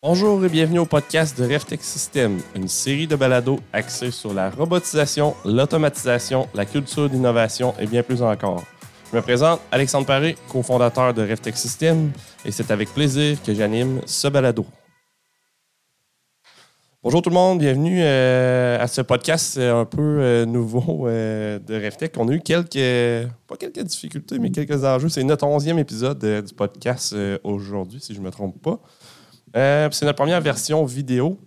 Bonjour et bienvenue au podcast de RefTech System, une série de balados axés sur la robotisation, l'automatisation, la culture d'innovation et bien plus encore. Je me présente Alexandre Paré, cofondateur de RefTech System, et c'est avec plaisir que j'anime ce balado. Bonjour tout le monde, bienvenue euh, à ce podcast un peu euh, nouveau euh, de RefTech. On a eu quelques, pas quelques difficultés, mais quelques enjeux. C'est notre onzième épisode du podcast aujourd'hui, si je ne me trompe pas. Euh, c'est notre première version vidéo.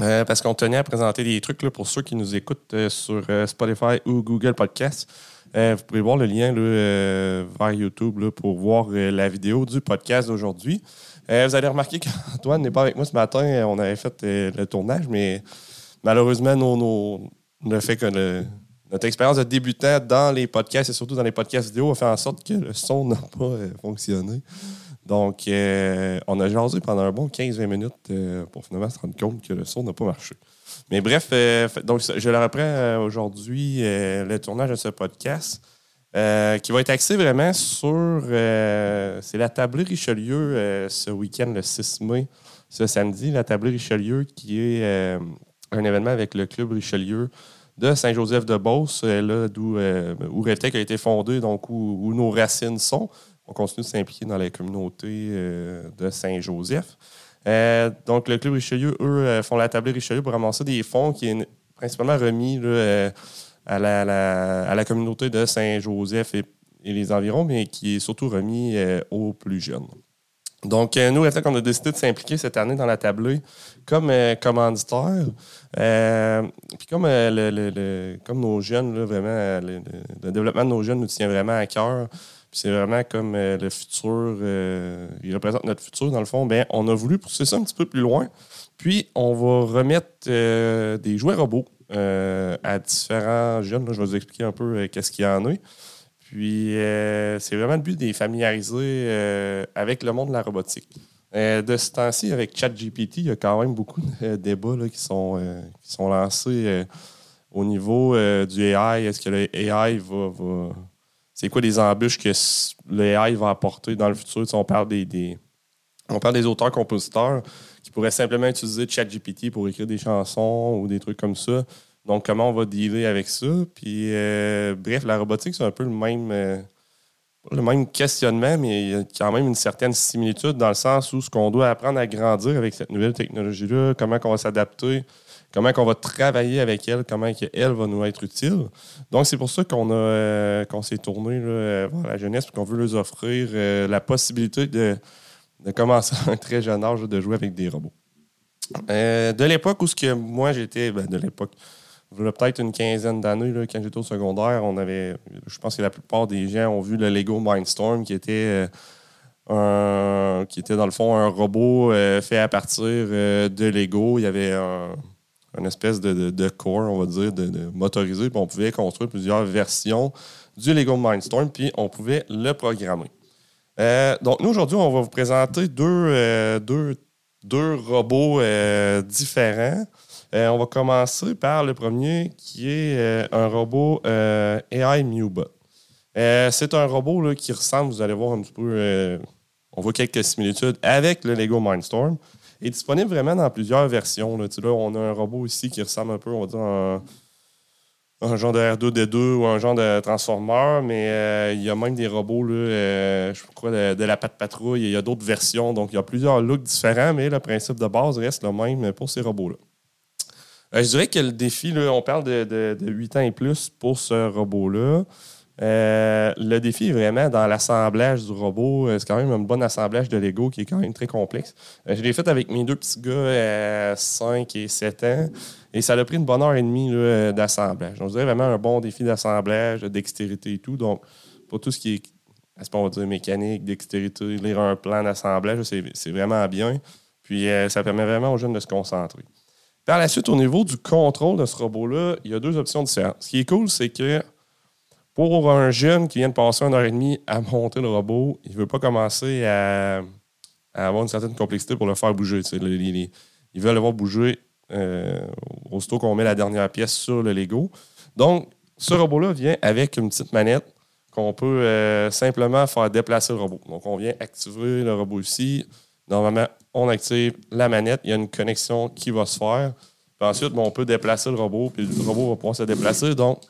Euh, parce qu'on tenait à présenter des trucs pour ceux qui nous écoutent euh, sur Spotify ou Google Podcast. vous pouvez voir le lien vers YouTube pour voir la vidéo du podcast d'aujourd'hui. vous allez remarquer qu'Antoine n'est pas avec moi ce matin. On avait fait le tournage, mais malheureusement, fait que notre expérience de débutant dans les podcasts et surtout dans les podcasts vidéo a fait en sorte que le son n'a pas fonctionné. Donc, euh, on a jasé pendant un bon 15-20 minutes euh, pour finalement se rendre compte que le son n'a pas marché. Mais bref, euh, donc je le reprends aujourd'hui, le tournage de ce podcast, qui va être axé vraiment sur. c'est la tablée Richelieu ce week-end, le 6 mai, ce samedi. La tablée Richelieu, qui est un événement avec le Club Richelieu de Saint-Joseph-de-Beauce, là d'où où Revtech a été fondé, donc où nos racines sont on continue de s'impliquer dans la communauté euh, de Saint-Joseph. Euh, donc, le Club Richelieu, eux, euh, font la tablée Richelieu pour ramasser des fonds qui est principalement remis à, la, communauté de Saint-Joseph et, les environs, mais qui est surtout remis aux plus jeunes. Donc, nous, on a décidé de s'impliquer cette année dans la tablée comme commanditaire. puis comme, comme nos jeunes, vraiment, le, développement de nos jeunes nous tient vraiment à cœur c'est vraiment comme euh, le futur, euh, il représente notre futur dans le fond. Bien, on a voulu pousser ça un petit peu plus loin. Puis, on va remettre euh, des jouets robots à différents jeunes. je vais vous expliquer un peu qu'est-ce qu'il y en a. Puis, c'est vraiment le but de les familiariser avec le monde de la robotique. de ce temps-ci, avec ChatGPT, il y a quand même beaucoup de débats qui, sont, qui sont lancés au niveau du AI. Est-ce que le AI va c'est quoi les embûches que l'AI va apporter dans le futur? on parle des, on parle des auteurs-compositeurs qui pourraient simplement utiliser ChatGPT pour écrire des chansons ou des trucs comme ça. Donc, comment on va dealer avec ça? Puis, euh, bref, la robotique, c'est un peu le même, euh, le même questionnement, mais il y a quand même une certaine similitude dans le sens où ce qu'on doit apprendre à grandir avec cette nouvelle technologie-là, comment on va s'adapter comment on va travailler avec elle, comment elle va nous être utile. Donc, c'est pour ça qu'on a euh, qu'on s'est tourné vers la jeunesse et qu'on veut leur offrir euh, la possibilité de, commencer à un très jeune âge de jouer avec des robots. Euh, de l'époque où ce que moi j'étais, ben, de l'époque, peut-être une quinzaine d'années, quand j'étais au secondaire, on avait, je pense que la plupart des gens ont vu le Lego Mindstorm qui était un, qui était dans le fond un robot fait à partir de Lego. Il y avait un, une espèce de, de, core, on va dire, de, motorisé. Puis on pouvait construire plusieurs versions du Lego Mindstorm, puis on pouvait le programmer. Euh, donc, nous, aujourd'hui, on va vous présenter deux, euh, deux, robots euh, différents. on va commencer par le premier, qui est un robot AI Mewbot. C'est un robot qui ressemble, vous allez voir un petit peu, on voit quelques similitudes avec le Lego Mindstorm est disponible vraiment dans plusieurs versions. Là. on a un robot ici qui ressemble un peu, on va dire, un, un genre de R2D2 ou un genre de Transformer, mais euh, il y a même des robots, là, euh, je crois, de, la patte patrouille. Il y a d'autres versions. Donc, il y a plusieurs looks différents, mais le principe de base reste le même pour ces robots-là. Euh, je dirais que le défi, on parle de, de, 8 ans et plus pour ce robot-là. Euh, le défi est vraiment dans l'assemblage du robot. Euh, c'est quand même un bon assemblage de Lego qui est quand même très complexe. Euh, je l'ai fait avec mes deux petits gars à 5 et 7 ans et ça a pris une bonne heure et demie d'assemblage. Donc, je dirais vraiment un bon défi d'assemblage, de dextérité et tout. Donc, pour tout ce qui est, est-ce qu'on va dire mécanique, dextérité, lire un plan d'assemblage, c'est vraiment bien. Puis, ça permet vraiment aux jeunes de se concentrer. Par la suite, au niveau du contrôle de ce robot-là, il y a deux options différentes. Ce qui est cool, c'est que pour un jeune qui vient de passer une heure et demie à monter le robot, il ne veut pas commencer à, avoir une certaine complexité pour le faire bouger. il veut le voir bouger euh, aussitôt qu'on met la dernière pièce sur le Lego. Donc, ce robot-là vient avec une petite manette qu'on peut euh, simplement faire déplacer le robot. Donc, on vient activer le robot ici. Normalement, on active la manette, il y a une connexion qui va se faire. Puis ensuite, on peut déplacer le robot, puis le robot va pouvoir se déplacer. Donc,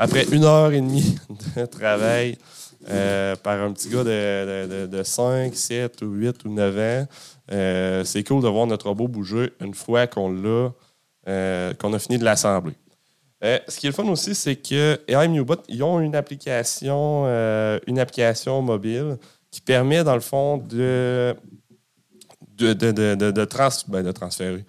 après une heure et demie de travail euh, par un petit gars de, 5, 7 ou 8 ou 9 ans, euh, c'est cool de voir notre robot bouger une fois qu'on l'a, euh, qu'on a fini de l'assembler. ce qui est le fun aussi, c'est que AI ils ont une application, une application mobile qui permet, dans le fond, de, de, de, ben, de transférer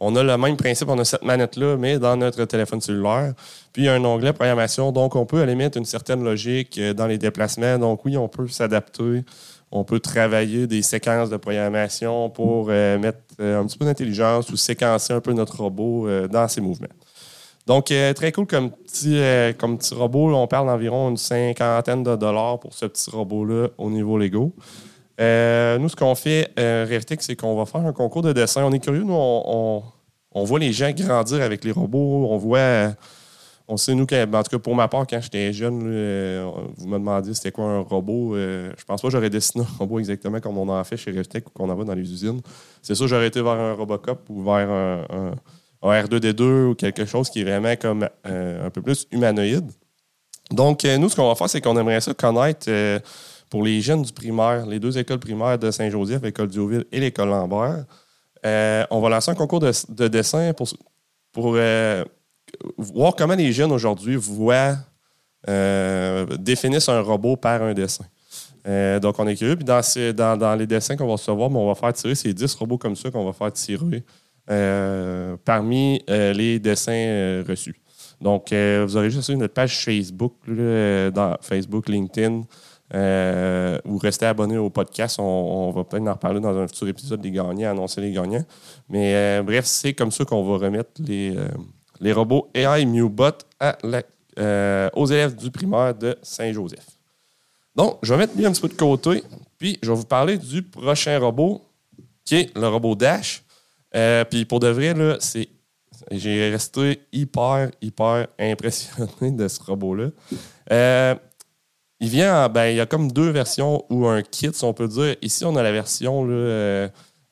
on a le même principe, on a cette manette-là, mais dans notre téléphone cellulaire. Puis il y a un onglet programmation, donc on peut à mettre une certaine logique euh, dans les déplacements. Donc oui, on peut s'adapter, on peut travailler des séquences de programmation pour euh, mettre euh, un petit peu d'intelligence ou séquencer un peu notre robot dans ses mouvements. Donc, très cool comme petit, comme petit robot. on parle d'environ une cinquantaine de dollars pour ce petit robot-là au niveau Lego. Euh, nous, ce qu'on fait, euh, c'est qu'on va faire un concours de dessin. On est curieux, nous, on, voit les gens grandir avec les robots. On voit. On sait, nous, en tout cas, pour ma part, quand j'étais jeune, euh, vous me demandiez c'était quoi un robot. Euh, je pense pas que j'aurais dessiné un robot exactement comme on en fait chez Reftech ou qu'on en voit dans les usines. C'est ça, j'aurais été vers un Robocop ou vers un, R2D2 ou quelque chose qui est vraiment comme un peu plus humanoïde. Donc, nous, ce qu'on va faire, c'est qu'on aimerait ça connaître pour les jeunes du primaire, les deux écoles primaires de Saint-Joseph, l'école Dioville et l'école Lambert. Euh, on va lancer un concours de, dessin pour, euh, voir comment les jeunes aujourd'hui voient, euh, définissent un robot par un dessin. donc, on est curieux. Puis dans, les dessins qu'on va recevoir, on va faire tirer ces 10 robots comme ça qu'on va faire tirer parmi les dessins reçus. Donc, vous aurez juste une page Facebook, dans Facebook, LinkedIn, euh, ou restez abonné au podcast. On, va peut-être en reparler dans un futur épisode des gagnants, annoncer les gagnants. Mais euh, bref, c'est comme ça qu'on va remettre les, euh, les robots AI MewBot aux élèves du primaire de Saint-Joseph. Donc, je vais mettre lui un petit peu de côté, puis je vais vous parler du prochain robot, qui est le robot Dash. puis pour de vrai, là, c'est j'ai resté hyper, hyper impressionné de ce robot-là. Il vient, ben, il y a comme deux versions ou un kit, si on peut dire. Ici, on a la version là,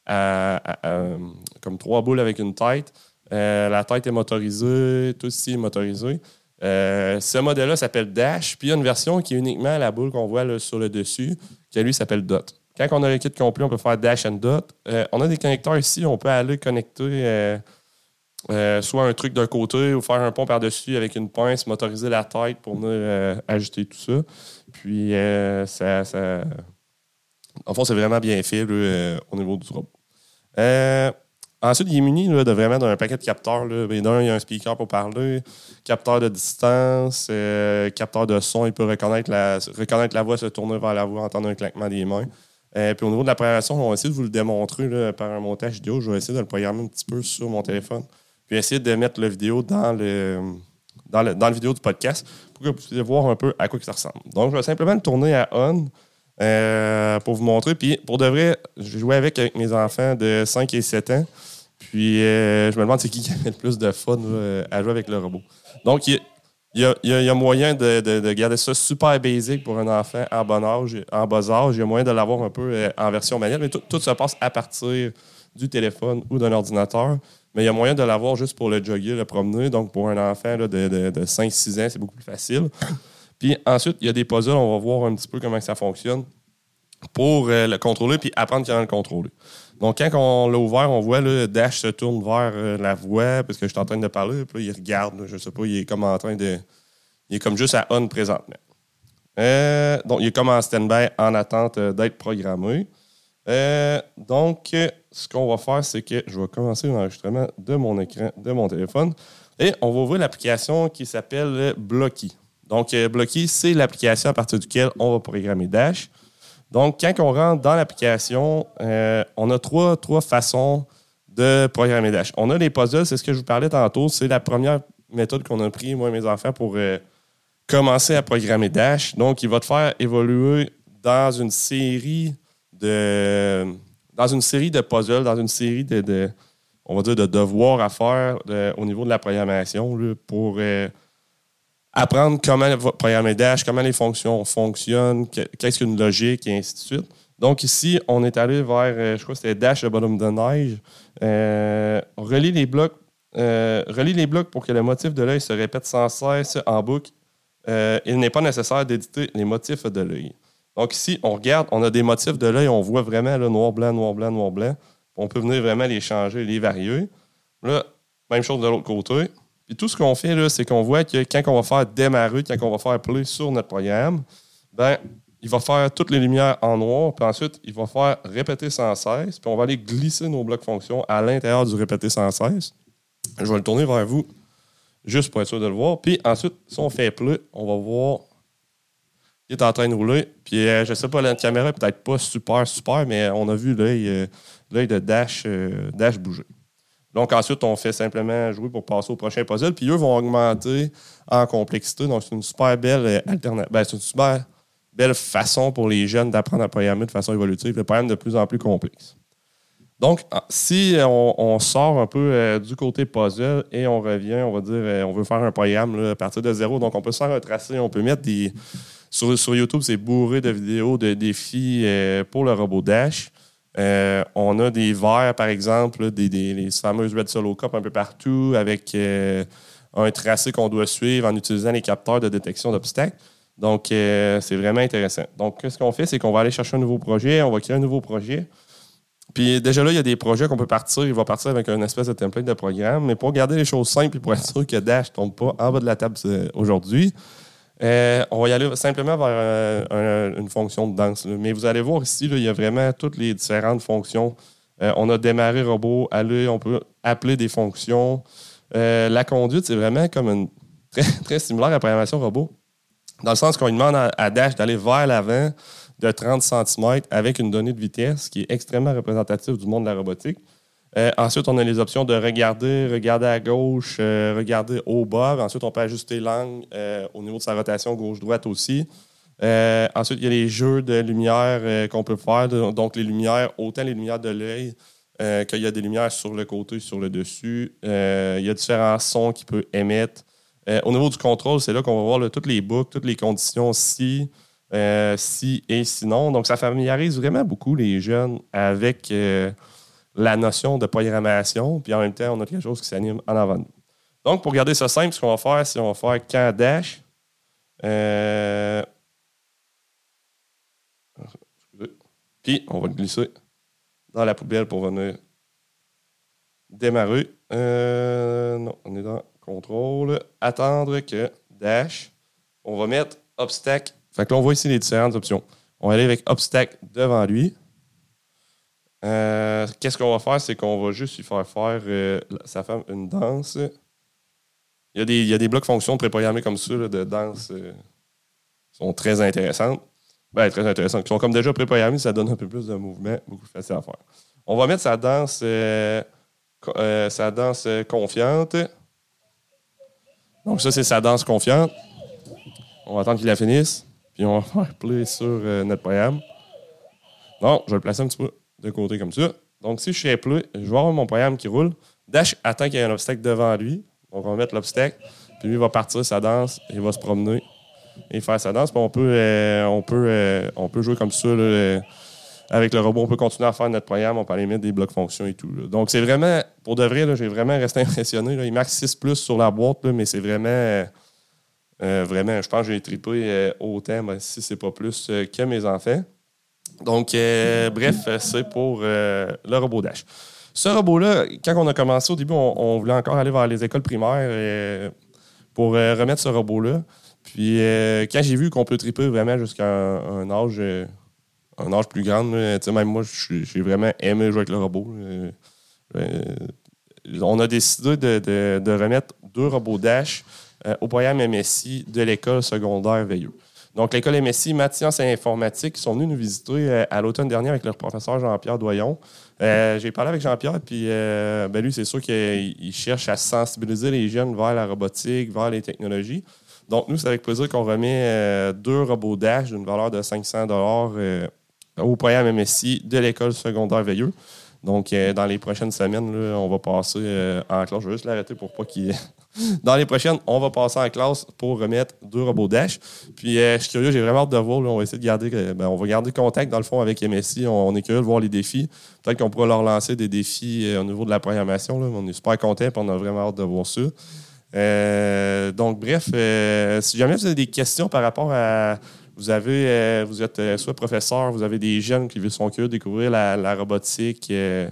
euh, comme trois boules avec une tête. Euh, la tête est motorisée, tout ici est motorisé. Euh, ce modèle-là s'appelle Dash, puis il y a une version qui est uniquement la boule qu'on voit là, sur le dessus, qui lui s'appelle Dot. Quand on a le kit complet, on peut faire Dash and Dot. on a des connecteurs ici, on peut aller connecter euh, soit un truc d'un côté ou faire un pont par-dessus avec une pince, motoriser la tête pour venir euh, ajouter tout ça. Puis, euh, ça, En fond, c'est vraiment bien fait au niveau du robot. ensuite, il est muni de vraiment d'un paquet de capteurs. Là. il y a un speaker pour parler, capteur de distance, capteur de son. Il peut reconnaître la, reconnaître la voix, se tourner vers la voix, entendre un claquement des mains. puis au niveau de la programmation, on va essayer de vous le démontrer par un montage vidéo. Je vais essayer de le programmer un petit peu sur mon téléphone puis essayer de mettre la vidéo dans le, dans le, dans vidéo du podcast pour que vous puissiez voir un peu à quoi ça ressemble. Donc, je vais simplement le tourner à on euh, pour vous montrer. Puis, pour de vrai, j'ai joué avec, avec mes enfants de 5 et 7 ans. Puis, euh, je me demande c'est qui qui a le plus de fun à jouer avec le robot. Donc, il y a, y a, moyen de, de, garder ça super basic pour un enfant en bon âge, en bas âge. Il y a moyen de l'avoir un peu euh, en version manuelle, mais tout, tout, se passe à partir du téléphone ou d'un ordinateur. Mais il y a moyen de l'avoir juste pour le jogger, le promener. Donc, pour un enfant de, de, 5-6 ans, c'est beaucoup plus facile. Puis ensuite, il y a des puzzles. On va voir un petit peu comment ça fonctionne pour euh, le contrôler puis apprendre comment le contrôler. Donc, quand on l'a ouvert, on voit le Dash se tourne vers euh, la voix parce que je suis en train de parler. Puis il regarde, je sais pas, il est comme en train de. Il est comme juste à on présentement. Euh, donc, il est comme en stand-by en attente d'être programmé. Donc, ce qu'on va faire, c'est que je vais commencer l'enregistrement de mon écran, de mon téléphone, et on va ouvrir l'application qui s'appelle Blocky. Donc, euh, Blocky, c'est l'application à partir duquel on va programmer Dash. Donc, quand on rentre dans l'application, euh, on a trois, trois façons de programmer Dash. On a les puzzles, c'est ce que je vous parlais tantôt. C'est la première méthode qu'on a pris, moi et mes enfants, pour euh, commencer à programmer Dash. Donc, il va te faire évoluer dans une série dans une série de puzzles, dans une série de, on va dire, de devoirs à faire au niveau de la programmation pour euh, apprendre comment programmer Dash, comment les fonctions fonctionnent, qu'est-ce qu'une logique, et ainsi de suite. Donc ici, on est allé vers, je crois que c'était Dash le bonhomme de neige. on relie les blocs relie les blocs pour que le motif de l'œil se répète sans cesse en boucle. il n'est pas nécessaire d'éditer les motifs de l'œil. Donc ici, on regarde, on a des motifs de l'œil, on voit vraiment le noir, blanc, noir, blanc, noir, blanc. On peut venir vraiment les changer, les varier. Là, même chose de l'autre côté. Puis tout ce qu'on fait, c'est qu'on voit que quand on va faire démarrer, quand on va faire play sur notre programme, ben, il va faire toutes les lumières en noir, puis ensuite, il va faire répéter sans cesse, puis on va aller glisser nos blocs fonctions à l'intérieur du répéter sans cesse. Je vais le tourner vers vous, juste pour être sûr de le voir. Puis ensuite, si on fait play, on va voir il est en train de rouler. Puis euh, je sais pas, la caméra peut-être pas super, super, mais on a vu l'œil, euh, de Dash, euh, Dash bouger. Donc ensuite, on fait simplement jouer pour passer au prochain puzzle. Puis eux vont augmenter en complexité. Donc c'est une super belle alternative. Ben, c'est une super belle façon pour les jeunes d'apprendre à programmer de façon évolutive. Le programme de plus en plus complexe. Donc, ah, si on, sort un peu du côté puzzle et on revient, on va dire, on veut faire un programme à partir de zéro. Donc, on peut s'en retracer, on peut mettre des, sur, YouTube, c'est bourré de vidéos de défis euh, pour le robot Dash. Euh, on a des verres, par exemple, des, les fameuses Red Solo Cup un peu partout avec euh, un tracé qu'on doit suivre en utilisant les capteurs de détection d'obstacles. Donc, c'est vraiment intéressant. Donc, ce qu'on fait, c'est qu'on va aller chercher un nouveau projet, on va créer un nouveau projet. Puis déjà là, il y a des projets qu'on peut partir. Il va partir avec une espèce de template de programme. Mais pour garder les choses simples et pour être sûr que Dash ne tombe pas en bas de la table aujourd'hui, euh, on va y aller simplement vers euh, une fonction de danse. Mais vous allez voir ici, il y a vraiment toutes les différentes fonctions. Euh, on a démarré robot, aller, on peut appeler des fonctions. la conduite, c'est vraiment comme une très, très similaire à la programmation robot. Dans le sens qu'on demande à Dash d'aller vers l'avant de 30 cm avec une donnée de vitesse qui est extrêmement représentative du monde de la robotique. Euh, ensuite, on a les options de regarder, regarder à gauche, euh, regarder au bas. Ensuite, on peut ajuster l'angle euh, au niveau de sa rotation gauche-droite aussi. ensuite, il y a les jeux de lumière qu'on peut faire. Donc, les lumières, autant les lumières de l'œil qu'il y a des lumières sur le côté, sur le dessus. il y a différents sons qu'il peut émettre. au niveau du contrôle, c'est là qu'on va voir toutes les boucles, toutes les conditions si, si et sinon. Donc, ça familiarise vraiment beaucoup les jeunes avec la notion de programmation, puis en même temps, on a quelque chose qui s'anime en avant nous. Donc, pour garder ça simple, ce qu'on va faire, c'est qu'on va faire quand dash. Euh, puis, on va le glisser dans la poubelle pour venir démarrer. Euh, non, on est dans contrôle. Attendre que dash. On va mettre obstacle. Fait que là, on voit ici les différentes options. On va aller avec obstacle devant lui. Euh, qu'est-ce qu'on va faire? C'est qu'on va juste lui faire faire euh, sa femme une danse. Il y, a des, il y a des blocs fonctions préprogrammés comme ça de danse euh, qui sont très intéressantes. Ben, très intéressantes. Qui sont comme déjà préprogrammés, ça donne un peu plus de mouvement, beaucoup plus facile à faire. On va mettre sa danse, sa danse confiante. Donc, ça, c'est sa danse confiante. On va attendre qu'il la finisse. Puis on va faire play sur notre programme. Bon, je vais le placer un petit peu de côté comme ça. Donc, si je suis appelé, je vais avoir mon programme qui roule. Dash attend qu'il y ait un obstacle devant lui. Donc, on va mettre l'obstacle. Puis lui, il va partir sa danse. Il va se promener et faire sa danse. Puis on peut, euh, on peut, euh, on peut jouer comme ça. Euh, avec le robot, on peut continuer à faire notre programme. On peut aller mettre des blocs fonctions et tout. Donc, c'est vraiment, pour de vrai, j'ai vraiment resté impressionné. Il marque 6 plus sur la boîte, mais c'est vraiment. vraiment, je pense que j'ai tripé autant, mais si c'est pas plus, que mes enfants. Donc, euh, bref, c'est pour euh, le robot Dash. Ce robot-là, quand on a commencé au début, on, voulait encore aller vers les écoles primaires euh, pour remettre ce robot-là. Puis, quand j'ai vu qu'on peut triper vraiment jusqu'à un, âge un âge plus grand, même moi, j'ai vraiment aimé jouer avec le robot. on a décidé de, remettre deux robots Dash au programme MSI de l'école secondaire Veilleux. Donc, l'école MSI, maths, et informatique, sont venus nous visiter euh, à l'automne dernier avec leur professeur Jean-Pierre Doyon. Euh, j'ai parlé avec Jean-Pierre, puis euh, ben lui, c'est sûr qu'il cherche à sensibiliser les jeunes vers la robotique, vers les technologies. Donc, nous, c'est avec plaisir qu'on remet deux robots Dash d'une valeur de 500 au programme MSI de l'école secondaire Veilleux. Donc, dans les prochaines semaines, on va passer en classe. Je vais juste l'arrêter pour pas qu'il Dans les prochaines, on va passer en classe pour remettre deux robots Dash. Puis euh, je suis curieux, j'ai vraiment hâte de voir. on va essayer de garder, euh, ben, on va garder contact dans le fond avec MSI. On, est curieux de voir les défis. Peut-être qu'on pourra leur lancer des défis au niveau de la programmation. On est super contents et on a vraiment hâte de voir ça. donc, bref, si jamais vous avez des questions par rapport à vous avez, euh, vous êtes euh, soit professeur, vous avez des jeunes qui sont curieux de découvrir la, robotique, euh,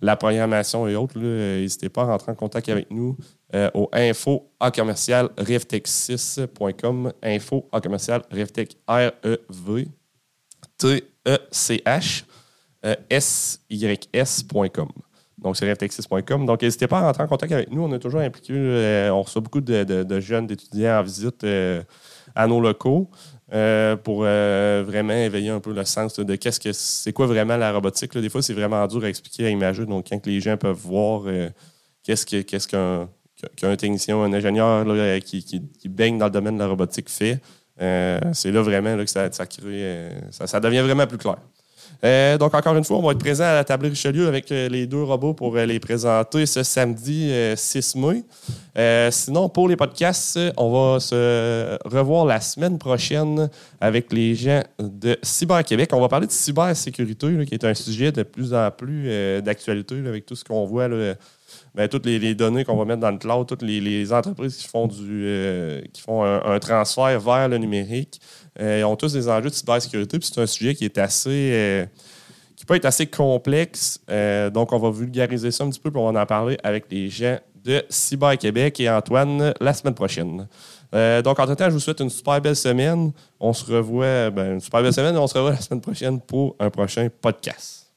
la programmation et autres. N'hésitez pas à rentrer en contact avec nous au info à commercial revtech6.com. Info à commercial revtech R E V T E C H S Y S.com. Donc, c'est revtech6.com. Donc, n'hésitez pas à rentrer en contact avec nous. On est toujours impliqués. on reçoit beaucoup de, de jeunes, d'étudiants en visite à nos locaux. Euh, pour euh, vraiment éveiller un peu le sens de qu'est-ce que c'est quoi vraiment la robotique. Des fois, c'est vraiment dur à expliquer à imager. Donc, quand les gens peuvent voir euh, qu'est-ce qu'un technicien, un ingénieur qui, baigne dans le domaine de la robotique fait, c'est là vraiment que ça, crée, ça devient vraiment plus clair. Euh, donc, encore une fois, on va être présent à la table Richelieu avec euh, les deux robots pour euh, les présenter ce samedi 6 mai. sinon, pour les podcasts, on va se revoir la semaine prochaine avec les gens de Cyber Québec. On va parler de cybersécurité, qui est un sujet de plus en plus d'actualité avec tout ce qu'on voit. Ben, toutes les, données qu'on va mettre dans le cloud, toutes les, entreprises qui font, du, qui font un, transfert vers le numérique. Euh, ont tous des enjeux de cybersécurité. c'est un sujet qui est assez. Euh, qui peut être assez complexe. Euh, donc, on va vulgariser ça un petit peu, pour on va en parler avec les gens de Cyber Québec et Antoine la semaine prochaine. donc, en tout temps, je vous souhaite une super belle semaine. On se revoit, ben, super belle semaine et on se revoit la semaine prochaine pour un prochain podcast.